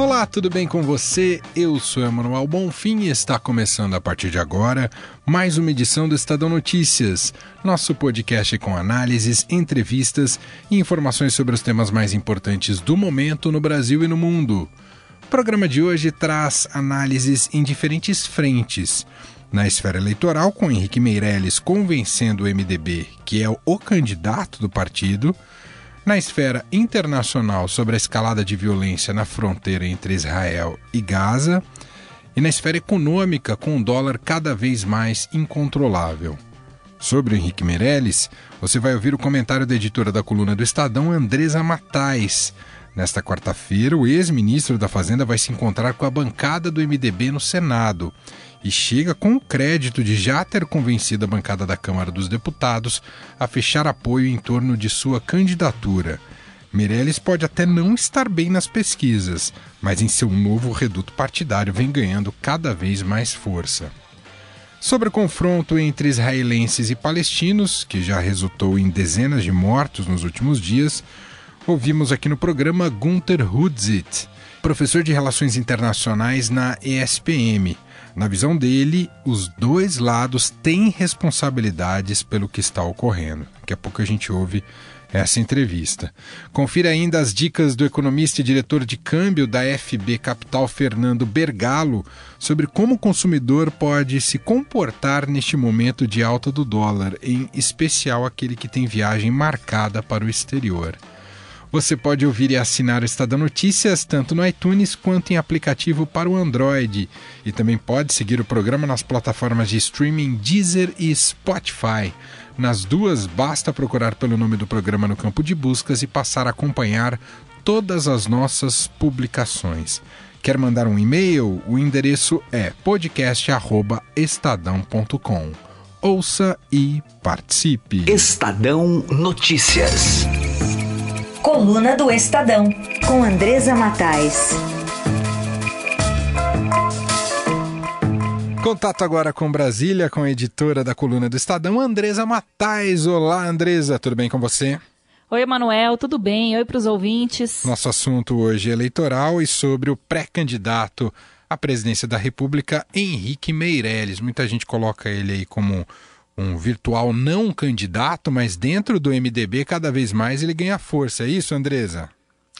Olá, tudo bem com você? Eu sou Emanuel Bonfim e está começando a partir de agora mais uma edição do Estadão Notícias, nosso podcast com análises, entrevistas e informações sobre os temas mais importantes do momento no Brasil e no mundo. O programa de hoje traz análises em diferentes frentes. Na esfera eleitoral, com Henrique Meirelles convencendo o MDB que é o candidato do partido na esfera internacional, sobre a escalada de violência na fronteira entre Israel e Gaza, e na esfera econômica, com o dólar cada vez mais incontrolável. Sobre o Henrique Meirelles, você vai ouvir o comentário da editora da coluna do Estadão, Andresa Matais. Nesta quarta-feira, o ex-ministro da Fazenda vai se encontrar com a bancada do MDB no Senado e chega com o crédito de já ter convencido a bancada da Câmara dos Deputados a fechar apoio em torno de sua candidatura. Meirelles pode até não estar bem nas pesquisas, mas em seu novo reduto partidário vem ganhando cada vez mais força. Sobre o confronto entre israelenses e palestinos, que já resultou em dezenas de mortos nos últimos dias, ouvimos aqui no programa Gunther Hudzit, professor de Relações Internacionais na ESPM na visão dele, os dois lados têm responsabilidades pelo que está ocorrendo. Daqui a pouco a gente ouve essa entrevista. Confira ainda as dicas do economista e diretor de câmbio da FB Capital, Fernando Bergalo, sobre como o consumidor pode se comportar neste momento de alta do dólar, em especial aquele que tem viagem marcada para o exterior. Você pode ouvir e assinar o Estadão Notícias tanto no iTunes quanto em aplicativo para o Android. E também pode seguir o programa nas plataformas de streaming Deezer e Spotify. Nas duas, basta procurar pelo nome do programa no campo de buscas e passar a acompanhar todas as nossas publicações. Quer mandar um e-mail? O endereço é podcast@estadão.com. Ouça e participe. Estadão Notícias. Coluna do Estadão, com Andresa Matais. Contato agora com Brasília, com a editora da coluna do Estadão, Andresa Matais. Olá, Andresa, tudo bem com você? Oi, Emanuel, tudo bem? Oi para os ouvintes. Nosso assunto hoje é eleitoral e sobre o pré-candidato à presidência da República, Henrique Meirelles. Muita gente coloca ele aí como um virtual não candidato, mas dentro do MDB cada vez mais ele ganha força. É isso, Andresa?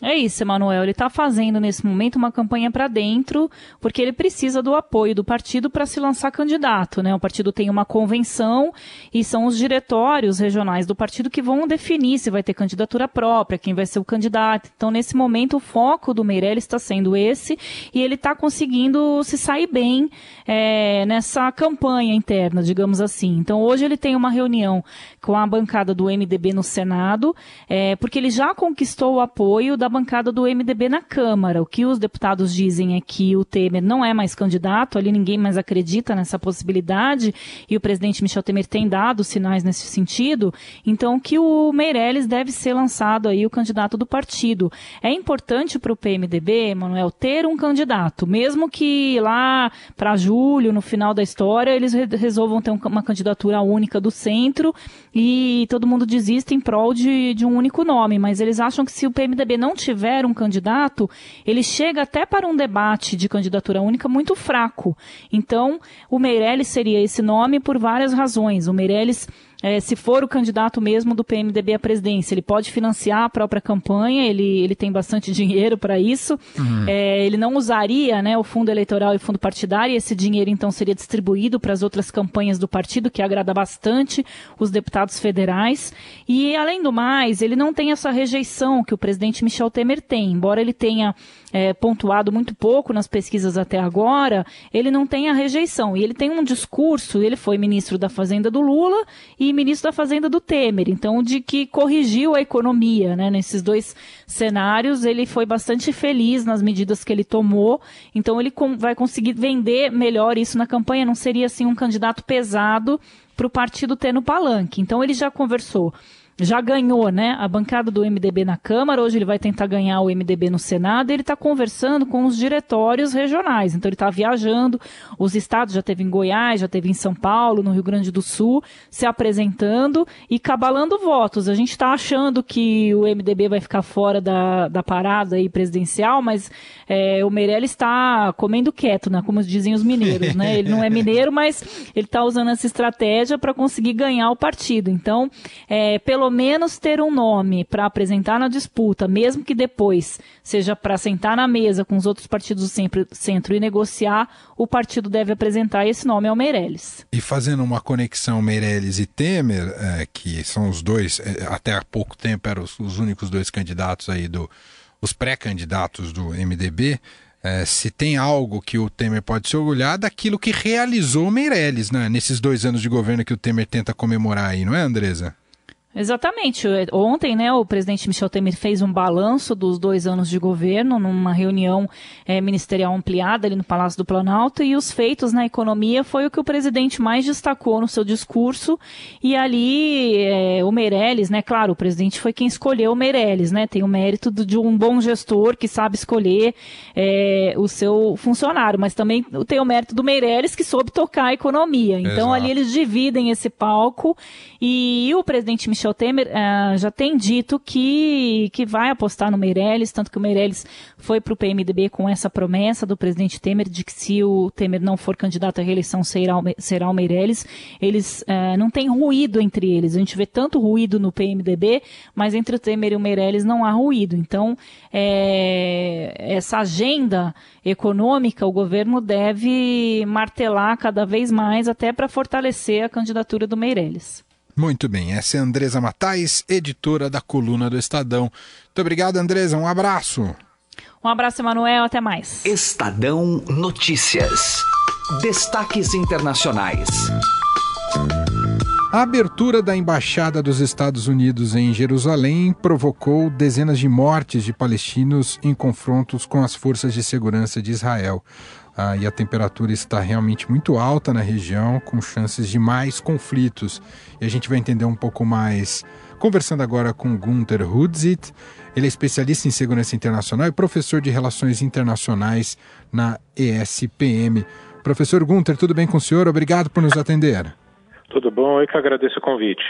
É isso, Emanuel. Ele está fazendo nesse momento uma campanha para dentro, porque ele precisa do apoio do partido para se lançar candidato. Né? O partido tem uma convenção e são os diretórios regionais do partido que vão definir se vai ter candidatura própria, quem vai ser o candidato. Então, nesse momento, o foco do Meirelles está sendo esse e ele está conseguindo se sair bem é, nessa campanha interna, digamos assim. Então, hoje ele tem uma reunião com a bancada do MDB no Senado, é, porque ele já conquistou o apoio da bancada do MDB na Câmara. O que os deputados dizem é que o Temer não é mais candidato, ali ninguém mais acredita nessa possibilidade, e o presidente Michel Temer tem dado sinais nesse sentido, então que o Meirelles deve ser lançado aí o candidato do partido. É importante para o PMDB, Manuel, ter um candidato, mesmo que lá para julho, no final da história, eles resolvam ter uma candidatura única do centro e todo mundo desista em prol de, de um único nome, mas eles acham que se o PMDB não tiver um candidato, ele chega até para um debate de candidatura única muito fraco. Então, o Meirelles seria esse nome por várias razões. O Meirelles é, se for o candidato mesmo do PMDB à presidência, ele pode financiar a própria campanha, ele, ele tem bastante dinheiro para isso. Uhum. É, ele não usaria né, o fundo eleitoral e fundo partidário, e esse dinheiro então seria distribuído para as outras campanhas do partido, que agrada bastante os deputados federais. E, além do mais, ele não tem essa rejeição que o presidente Michel Temer tem, embora ele tenha é, pontuado muito pouco nas pesquisas até agora, ele não tem a rejeição. E ele tem um discurso, ele foi ministro da Fazenda do Lula e ministro da Fazenda do Temer, então de que corrigiu a economia, né? Nesses dois cenários, ele foi bastante feliz nas medidas que ele tomou, então ele vai conseguir vender melhor isso na campanha, não seria assim um candidato pesado para o partido ter no palanque. Então ele já conversou já ganhou, né, a bancada do MDB na Câmara, hoje ele vai tentar ganhar o MDB no Senado, ele está conversando com os diretórios regionais, então ele está viajando, os estados já teve em Goiás, já teve em São Paulo, no Rio Grande do Sul, se apresentando e cabalando votos. A gente está achando que o MDB vai ficar fora da, da parada aí presidencial, mas é, o Meirelles está comendo quieto, né, como dizem os mineiros, né, ele não é mineiro, mas ele está usando essa estratégia para conseguir ganhar o partido. Então, é, pelo menos ter um nome para apresentar na disputa, mesmo que depois seja para sentar na mesa com os outros partidos do centro e negociar, o partido deve apresentar esse nome ao Meirelles. E fazendo uma conexão Meirelles e Temer, é, que são os dois, é, até há pouco tempo eram os, os únicos dois candidatos aí do, os pré-candidatos do MDB, é, se tem algo que o Temer pode se orgulhar daquilo que realizou o Meirelles, né? Nesses dois anos de governo que o Temer tenta comemorar aí, não é, Andresa? Exatamente. Ontem, né, o presidente Michel Temer fez um balanço dos dois anos de governo numa reunião é, ministerial ampliada ali no Palácio do Planalto e os feitos na economia foi o que o presidente mais destacou no seu discurso e ali é, o Meirelles, né, claro, o presidente foi quem escolheu o Meirelles, né, tem o mérito de um bom gestor que sabe escolher é, o seu funcionário, mas também tem o mérito do Meirelles que soube tocar a economia. Então Exato. ali eles dividem esse palco e o presidente Michel Michel Temer uh, já tem dito que, que vai apostar no Meirelles, tanto que o Meirelles foi para o PMDB com essa promessa do presidente Temer de que se o Temer não for candidato à reeleição será, será o Meirelles. Eles uh, não tem ruído entre eles. A gente vê tanto ruído no PMDB, mas entre o Temer e o Meirelles não há ruído. Então, é, essa agenda econômica o governo deve martelar cada vez mais até para fortalecer a candidatura do Meirelles. Muito bem, essa é a Andresa Matais, editora da coluna do Estadão. Muito obrigado, Andresa, um abraço. Um abraço, Emanuel, até mais. Estadão Notícias. Destaques internacionais. A abertura da embaixada dos Estados Unidos em Jerusalém provocou dezenas de mortes de palestinos em confrontos com as forças de segurança de Israel ah, e a temperatura está realmente muito alta na região, com chances de mais conflitos. E a gente vai entender um pouco mais conversando agora com Gunther Hudzit. Ele é especialista em segurança internacional e professor de relações internacionais na ESPM. Professor Gunther, tudo bem com o senhor? Obrigado por nos atender. Tudo bom, eu que agradeço o convite.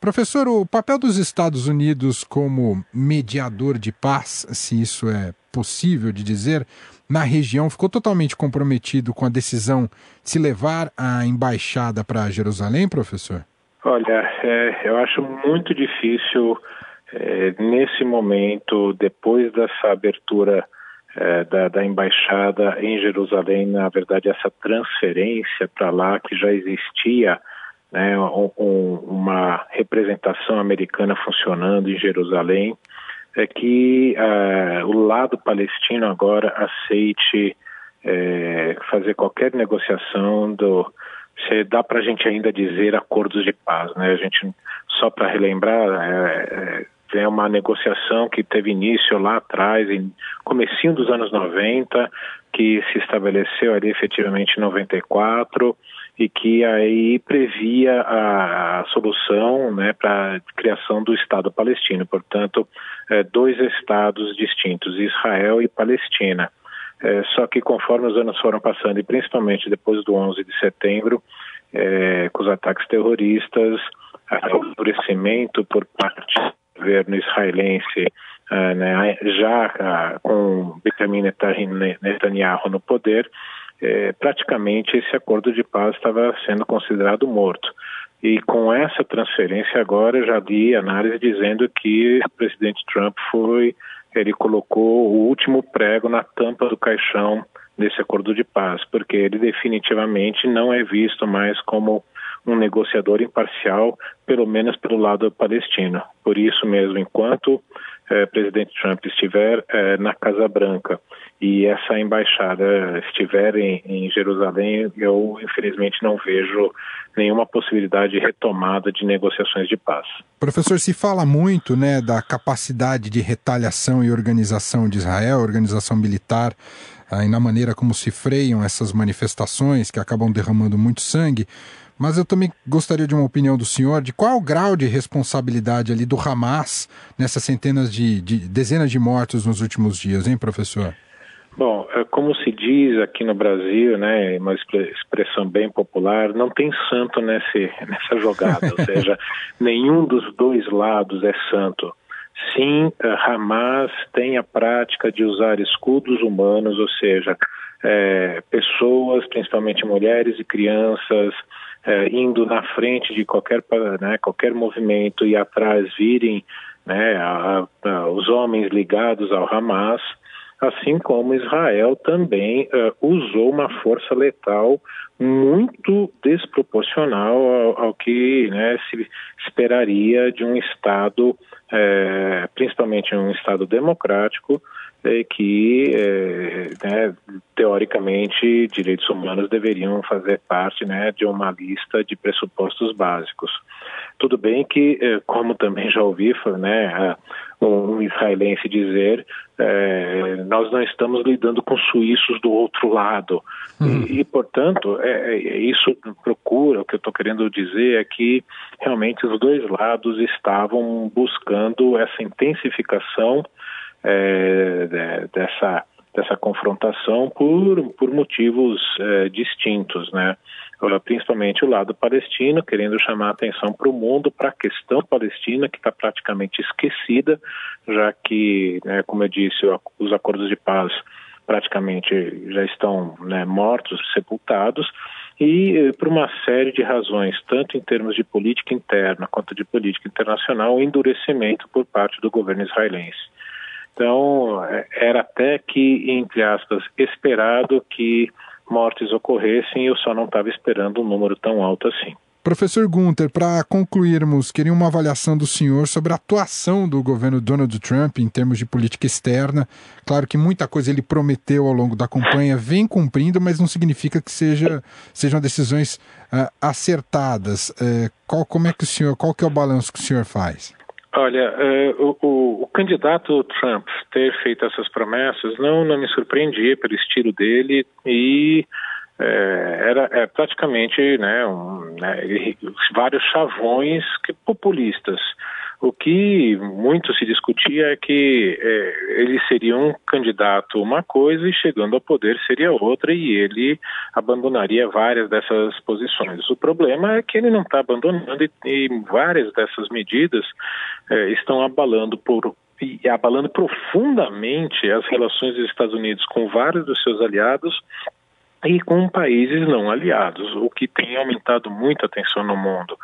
Professor, o papel dos Estados Unidos como mediador de paz, se isso é possível de dizer, na região ficou totalmente comprometido com a decisão de se levar a embaixada para Jerusalém, professor? Olha, é, eu acho muito difícil é, nesse momento, depois dessa abertura é, da, da, embaixada em Jerusalém, na verdade, essa transferência para lá que já existia, né, um, uma representação americana funcionando em Jerusalém é que uh, o lado palestino agora aceite é, fazer qualquer negociação do se dá para a gente ainda dizer acordos de paz, né? A gente só para relembrar é, é, é uma negociação que teve início lá atrás, em comecinho dos anos 90, que se estabeleceu ali efetivamente em 94 e que aí previa a, a solução né, para a criação do Estado palestino, portanto, é, dois estados distintos, Israel e Palestina. É, só que conforme os anos foram passando, e principalmente depois do 11 de setembro, é, com os ataques terroristas, o endurecimento por parte do governo israelense, é, né, já com Benjamin Netanyahu no poder, é, praticamente esse acordo de paz estava sendo considerado morto. E com essa transferência agora já li análise dizendo que o presidente Trump foi, ele colocou o último prego na tampa do caixão desse acordo de paz, porque ele definitivamente não é visto mais como um negociador imparcial, pelo menos pelo lado palestino. Por isso mesmo, enquanto eh, presidente Trump estiver eh, na Casa Branca e essa embaixada estiver em, em, Jerusalém, eu infelizmente não vejo nenhuma possibilidade de retomada de negociações de paz. Professor, se fala muito né, da capacidade de retaliação e organização de Israel, organização militar e na maneira como se freiam essas manifestações que acabam derramando muito sangue. Mas eu também gostaria de uma opinião do senhor de qual é o grau de responsabilidadade ali do Hamas nessas centenas de, de dezenas de mortos nos últimos dias, hein, professor? Bom, é, como se diz aqui no Brasil, né, uma expressão bem popular, não tem santo nesse, nessa jogada, ou seja, nenhum dos dois lados é santo. Sim, é, Hamas tem a prática de usar escudos humanos, ou seja, é, pessoas, principalmente mulheres e crianças, é, indo na frente de qualquer, né, qualquer movimento e atrás virem né, a, a, os homens ligados ao Hamas, assim como Israel também uh, usou uma força letal muito desproporcional ao, ao que né, se esperaria de um Estado, eh, principalmente um Estado democrático, é, que, é, né, teoricamente, direitos humanos deveriam fazer parte né, de uma lista de pressupostos básicos. Tudo bem que, é, como também já ouvi né, um israelense dizer, é, nós não estamos lidando com suíços do outro lado. Hum. E, e, portanto, é, é, isso procura, o que eu estou querendo dizer é que realmente os dois lados estavam buscando essa intensificação é, dessa, dessa confrontação por, por motivos é, distintos, né? principalmente o lado palestino, querendo chamar a atenção para o mundo, para a questão palestina, que está praticamente esquecida, já que, né, como eu disse, os acordos de paz praticamente já estão né, mortos, sepultados, e eh, por uma série de razões, tanto em termos de política interna quanto de política internacional, o endurecimento por parte do governo israelense. Então, é, era até que, entre aspas, esperado que mortes ocorressem, eu só não estava esperando um número tão alto assim. Professor Gunter, para concluirmos, queria uma avaliação do senhor sobre a atuação do governo Donald Trump em termos de política externa. Claro que muita coisa ele prometeu ao longo da campanha, vem cumprindo, mas não significa que seja, sejam decisões uh, acertadas. Uh, qual, como é que o senhor, qual que é o balanço que o senhor faz? Olha, uh, o, o, candidato Trump ter feito essas promessas não, não me surpreendia pelo estilo dele e é, era é, praticamente né, um, né, vários chavões populistas. O que muito se discutia é que é, ele seria um candidato uma coisa e chegando ao poder seria outra e ele abandonaria várias dessas posições. O problema é que ele não está abandonando e, e, várias dessas medidas é, estão abalando por abalando profundamente as relações dos Estados Unidos com vários dos seus aliados e com países não aliados, o que tem aumentado muito a tensão no mundo.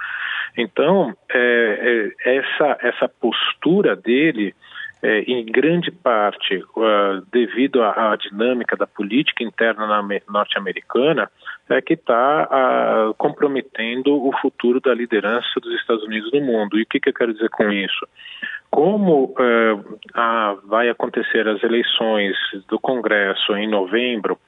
Então, é, é, essa, essa postura dele, é, em grande parte uh, devido à, à, dinâmica da política interna norte-americana, é que está uh, comprometendo o futuro da liderança dos Estados Unidos no mundo. E o que, que eu quero dizer com isso? Como uh, a, vai acontecer as eleições do Congresso em novembro,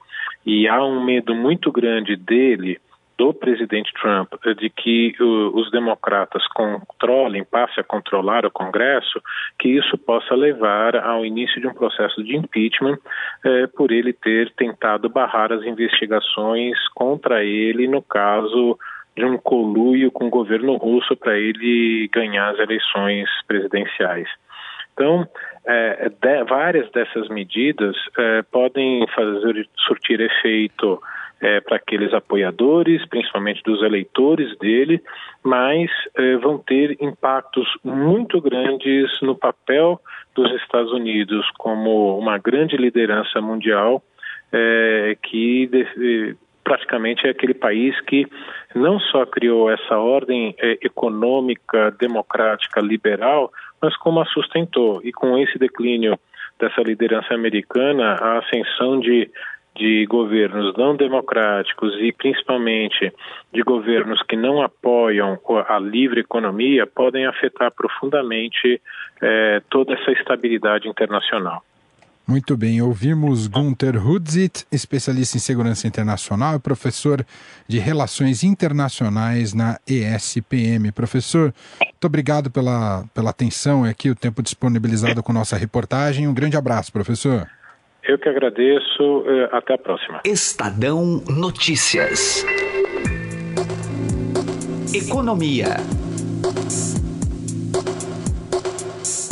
e há um medo muito grande dele, do presidente Trump, de que uh, os democratas controlem, passe a controlar o Congresso, que isso possa levar ao início de um processo de impeachment eh, por ele ter tentado barrar as investigações contra ele no caso de um coluio com o governo russo para ele ganhar as eleições presidenciais. Então, é, de, várias dessas medidas é, podem fazer surtir efeito é, para aqueles apoiadores, principalmente dos eleitores dele, mas é, vão ter impactos muito grandes no papel dos Estados Unidos como uma grande liderança mundial é, que de, praticamente é aquele país que não só criou essa ordem é, econômica, democrática, liberal, mas como a sustentou. E com esse declínio dessa liderança americana, a ascensão de, de governos não democráticos e principalmente de governos que não apoiam a livre economia podem afetar profundamente eh, toda essa estabilidade internacional. Muito bem, ouvimos Gunther Hudzit, especialista em segurança internacional e professor de Relações Internacionais na ESPM. Professor, muito obrigado pela, pela atenção e aqui o tempo disponibilizado com nossa reportagem. Um grande abraço, professor. Eu que agradeço. Eh, até a próxima. Estadão Notícias. Economia.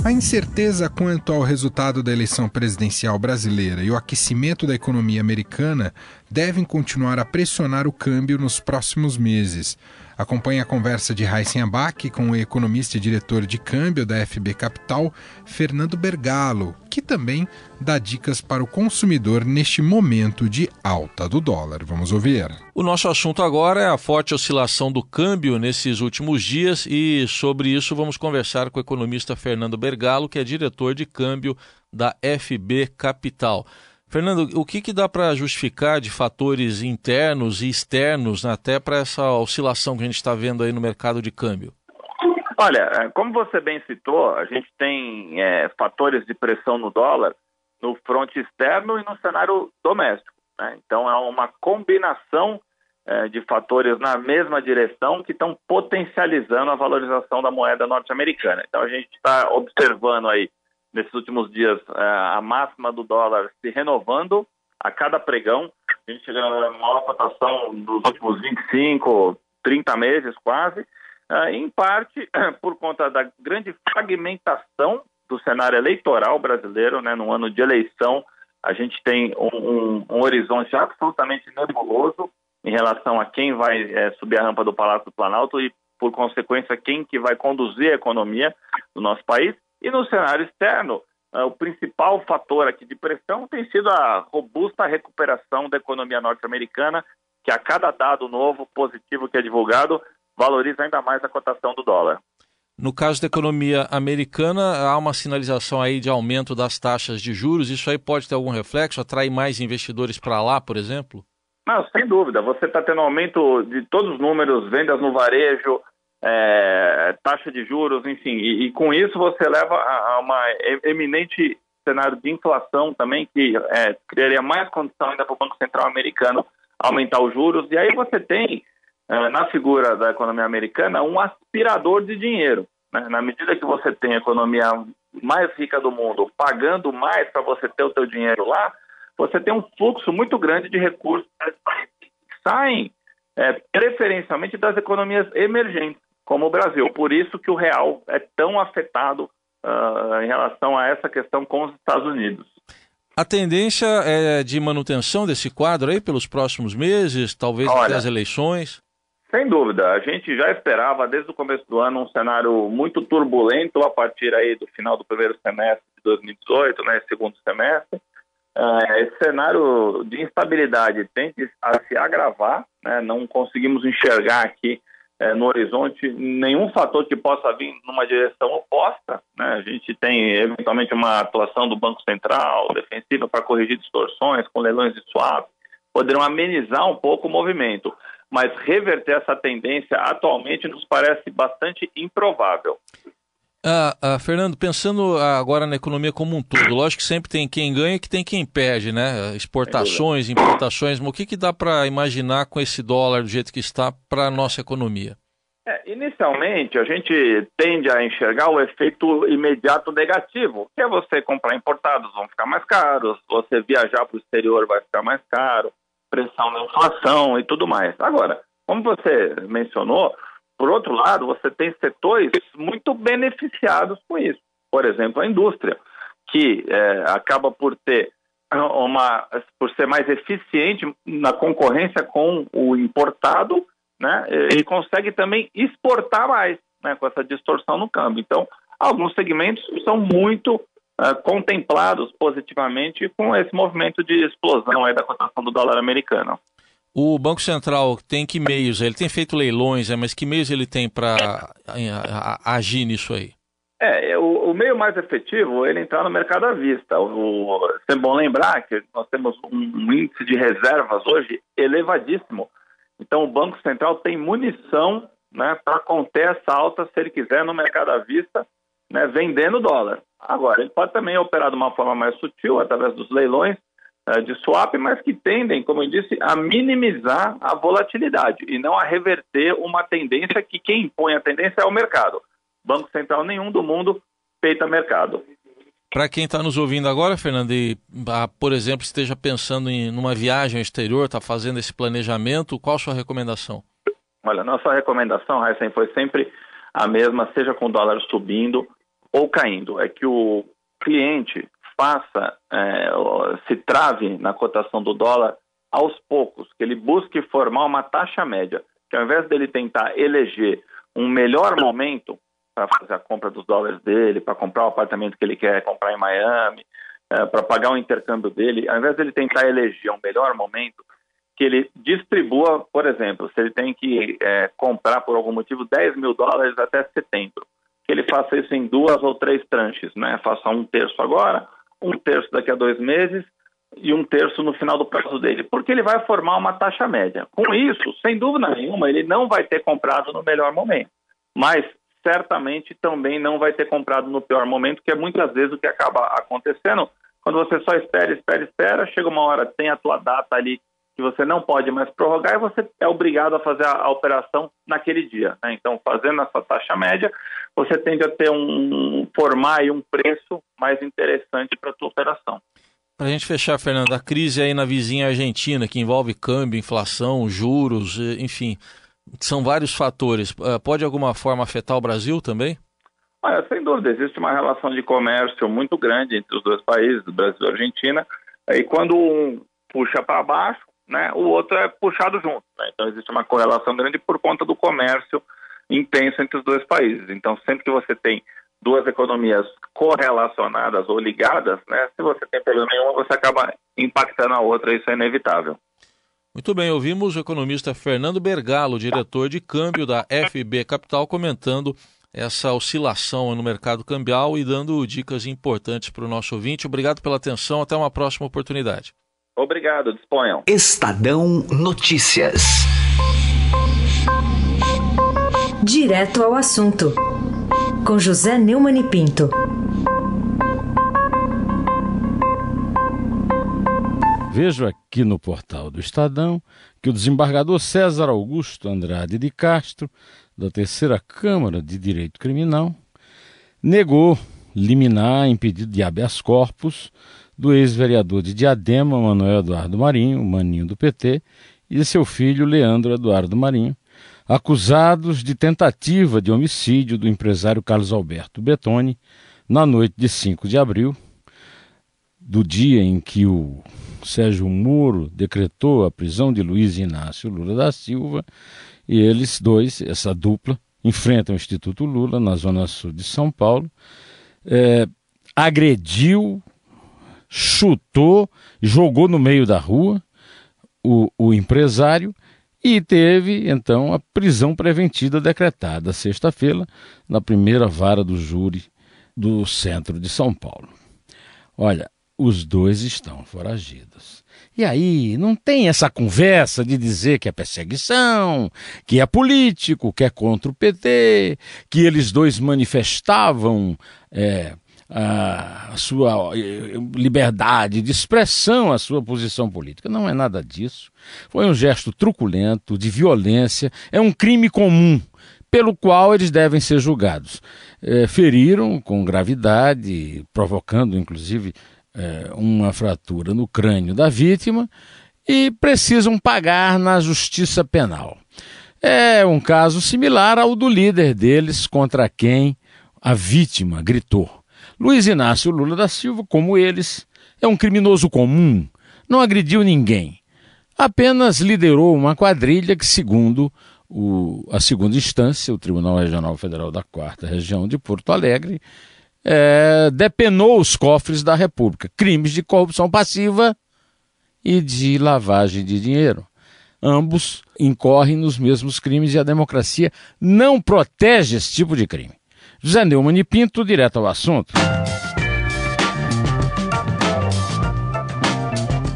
A incerteza quanto ao resultado da eleição presidencial brasileira e o aquecimento da economia americana devem continuar a pressionar o câmbio nos próximos meses. Acompanhe a conversa de Raíssen Abac com o economista e diretor de câmbio da FB Capital, Fernando Bergalo, que também dá dicas para o consumidor neste momento de alta do dólar. Vamos ouvir. O nosso assunto agora é a forte oscilação do câmbio nesses últimos dias e sobre isso vamos conversar com o economista Fernando Bergalo, que é diretor de câmbio da FB Capital. Fernando, o que, que dá para justificar de fatores internos e externos, até para essa oscilação que a gente está vendo aí no mercado de câmbio? Olha, é, como você bem citou, a gente tem é, fatores de pressão no dólar no fronte externo e no cenário doméstico. Né? Então, é uma combinação é, de fatores na mesma direção que estão potencializando a valorização da moeda norte-americana. Então, a gente está observando aí nesses últimos dias é, a máxima do dólar se renovando a cada pregão. A gente chega na maior cotação dos últimos 25, 30 meses quase, é, em parte por conta da grande fragmentação do cenário eleitoral brasileiro, né, no ano de eleição, a gente tem um, um, um horizonte absolutamente nebuloso em relação a quem vai é, subir a rampa do Palácio do Planalto e, por consequência, quem que vai conduzir a economia do nosso país. E no cenário externo, uh, o principal fator aqui de pressão tem sido a robusta recuperação da economia norte-americana, que a cada dado novo positivo que é divulgado valoriza ainda mais a cotação do dólar. No caso da economia americana, há uma sinalização aí de aumento das taxas de juros. Isso aí pode ter algum reflexo? Atrai mais investidores para lá, por exemplo? Não, sem dúvida. Você está tendo aumento de todos os números, vendas no varejo, é, taxa de juros, enfim, e, e, com isso você leva a, a uma eminente cenário de inflação também, que é, criaria mais condição ainda para o Banco Central americano aumentar os juros, e aí você tem, é, na figura da economia americana, um aspirador de dinheiro. Né? Na medida que você tem a economia mais rica do mundo pagando mais para você ter o seu dinheiro lá, você tem um fluxo muito grande de recursos que saem é, preferencialmente das economias emergentes como o Brasil. Por isso que o real é tão afetado uh, em relação a essa questão com os Estados Unidos. A tendência é de manutenção desse quadro aí pelos próximos meses, talvez Olha, até as eleições? Sem dúvida. A gente já esperava desde o começo do ano um cenário muito turbulento a partir aí do final do primeiro semestre de 2018, né, segundo semestre. Uh, esse cenário de instabilidade tende a se agravar, né, não conseguimos enxergar aqui é, no horizonte nenhum fator que possa vir numa direção oposta. Né? A gente tem eventualmente uma atuação do Banco Central defensiva para corrigir distorções com leilões de swap, poderão amenizar um pouco o movimento, mas reverter essa tendência atualmente nos parece bastante improvável. Ah, ah, Fernando, pensando agora na economia como um todo, lógico que sempre tem quem ganha e que tem quem perde, né? Exportações, importações, mas o que, que dá para imaginar com esse dólar do jeito que está para a nossa economia? É, inicialmente, a gente tende a enxergar o efeito imediato negativo, que é você comprar importados vão ficar mais caros, você viajar para o exterior vai ficar mais caro, pressão na inflação e tudo mais. Agora, como você mencionou, por outro lado, você tem setores muito beneficiados com isso. Por exemplo, a indústria, que é, acaba por ter uma, por ser mais eficiente na concorrência com o importado, né, e consegue também exportar mais, né, com essa distorção no câmbio. Então, alguns segmentos são muito uh, contemplados positivamente com esse movimento de explosão aí da cotação do dólar americano. O Banco Central tem que meios? Ele tem feito leilões, é, mas que meios ele tem para agir nisso aí? É, é, o, o, meio mais efetivo ele entrar no mercado à vista. O, o, é bom lembrar que nós temos um, um índice de reservas hoje elevadíssimo. Então o Banco Central tem munição né, para conter essa alta se ele quiser no mercado à vista, né, vendendo dólar. Agora, ele pode também operar de uma forma mais sutil, através dos leilões, de swap, mas que tendem, como eu disse, a minimizar a volatilidade e não a reverter uma tendência que quem impõe a tendência é o mercado. Banco Central nenhum do mundo peita mercado. Para quem está nos ouvindo agora, Fernando, e, ah, por exemplo, esteja pensando em numa viagem ao exterior, está fazendo esse planejamento, qual a sua recomendação? Olha, nossa recomendação, Heisen, foi sempre a mesma, seja com o dólar subindo ou caindo, é que o cliente faça, é, se trave na cotação do dólar aos poucos, que ele busque formar uma taxa média, que ao invés dele tentar eleger um melhor momento para fazer a compra dos dólares dele, para comprar o apartamento que ele quer comprar em Miami, é, para pagar o intercâmbio dele, ao invés dele tentar eleger um melhor momento, que ele distribua, por exemplo, se ele tem que é, comprar por algum motivo 10 mil dólares até setembro, que ele faça isso em duas ou três tranches, né? Faça um terço agora, um terço daqui a dois meses e um terço no final do prazo dele, porque ele vai formar uma taxa média. Com isso, sem dúvida nenhuma, ele não vai ter comprado no melhor momento, mas certamente também não vai ter comprado no pior momento, que é muitas vezes o que acaba acontecendo quando você só espera, espera, espera, chega uma hora, tem a tua data ali que você não pode mais prorrogar e você é obrigado a fazer a, a operação naquele dia. Né? Então, fazendo essa taxa média, você tende a ter um formar um preço mais interessante para a sua operação. Para a gente fechar, Fernando, a crise aí na vizinha Argentina, que envolve câmbio, inflação, juros, enfim, são vários fatores. Eh, pode de alguma forma afetar o Brasil também? Olha, sem dúvida, existe uma relação de comércio muito grande entre os dois países, Brasil e Argentina, e quando um puxa para baixo, né, o outro é puxado junto. Né? Então existe uma correlação grande por conta do comércio intenso entre os dois países. Então sempre que você tem duas economias correlacionadas ou ligadas, né, se você tem problema nenhum, você acaba impactando a outra, isso é inevitável. Muito bem, ouvimos o economista Fernando Bergalo, diretor de câmbio da FB Capital, comentando essa oscilação no mercado cambial e dando dicas importantes para o nosso ouvinte. Obrigado pela atenção, até uma próxima oportunidade. Obrigado, disponham. Estadão Notícias. Direto ao assunto. Com José Neumann e Pinto. Vejo aqui no portal do Estadão que o desembargador César Augusto Andrade de Castro, da Terceira Câmara de Direito Criminal, negou liminar em pedido de habeas corpus do ex-vereador de Diadema, Manuel Eduardo Marinho, Maninho do PT, e seu filho Leandro Eduardo Marinho, acusados de tentativa de homicídio do empresário Carlos Alberto Betoni na noite de 5 de abril, do dia em que o Sérgio Moro decretou a prisão de Luiz Inácio Lula da Silva, e eles dois, essa dupla, enfrentam o Instituto Lula na zona sul de São Paulo, é, agrediu chutou, jogou no meio da rua o, o empresário e teve então a prisão preventiva decretada sexta-feira na primeira vara do júri do centro de São Paulo. Olha, os dois estão foragidos. E aí, não tem essa conversa de dizer que é perseguição, que é político, que é contra o PT, que eles dois manifestavam é, a sua eh, liberdade de expressão, a sua posição política. Não é nada disso. Foi um gesto truculento, de violência, é um crime comum pelo qual eles devem ser julgados. É, feriram com gravidade, provocando inclusive é, uma fratura no crânio da vítima e precisam pagar na justiça penal. É um caso similar ao do líder deles contra quem a vítima gritou. Luiz Inácio Lula da Silva, como eles, é um criminoso comum, não agrediu ninguém. Apenas liderou uma quadrilha que, segundo o, a segunda instância, o Tribunal Regional Federal da Quarta Região de Porto Alegre, é, depenou os cofres da República. Crimes de corrupção passiva e de lavagem de dinheiro. Ambos incorrem nos mesmos crimes e a democracia não protege esse tipo de crime. José Neumann e Pinto, direto ao assunto.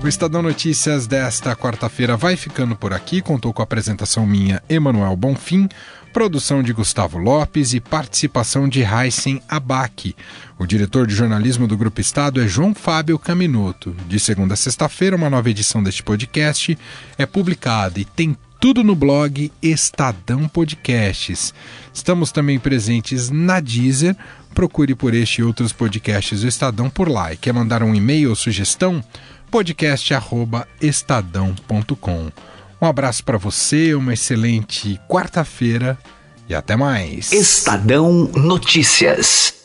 O Estadão Notícias desta quarta-feira vai ficando por aqui. Contou com a apresentação minha, Emanuel Bonfim, produção de Gustavo Lopes e participação de Heisen Abac. O diretor de jornalismo do Grupo Estado é João Fábio Caminuto. De segunda a sexta-feira, uma nova edição deste podcast é publicada e tem tudo no blog Estadão Podcasts. Estamos também presentes na Deezer. Procure por este e outros podcasts do Estadão por lá. E quer mandar um e-mail ou sugestão? podcast@estadão.com. Um abraço para você, uma excelente quarta-feira e até mais. Estadão Notícias.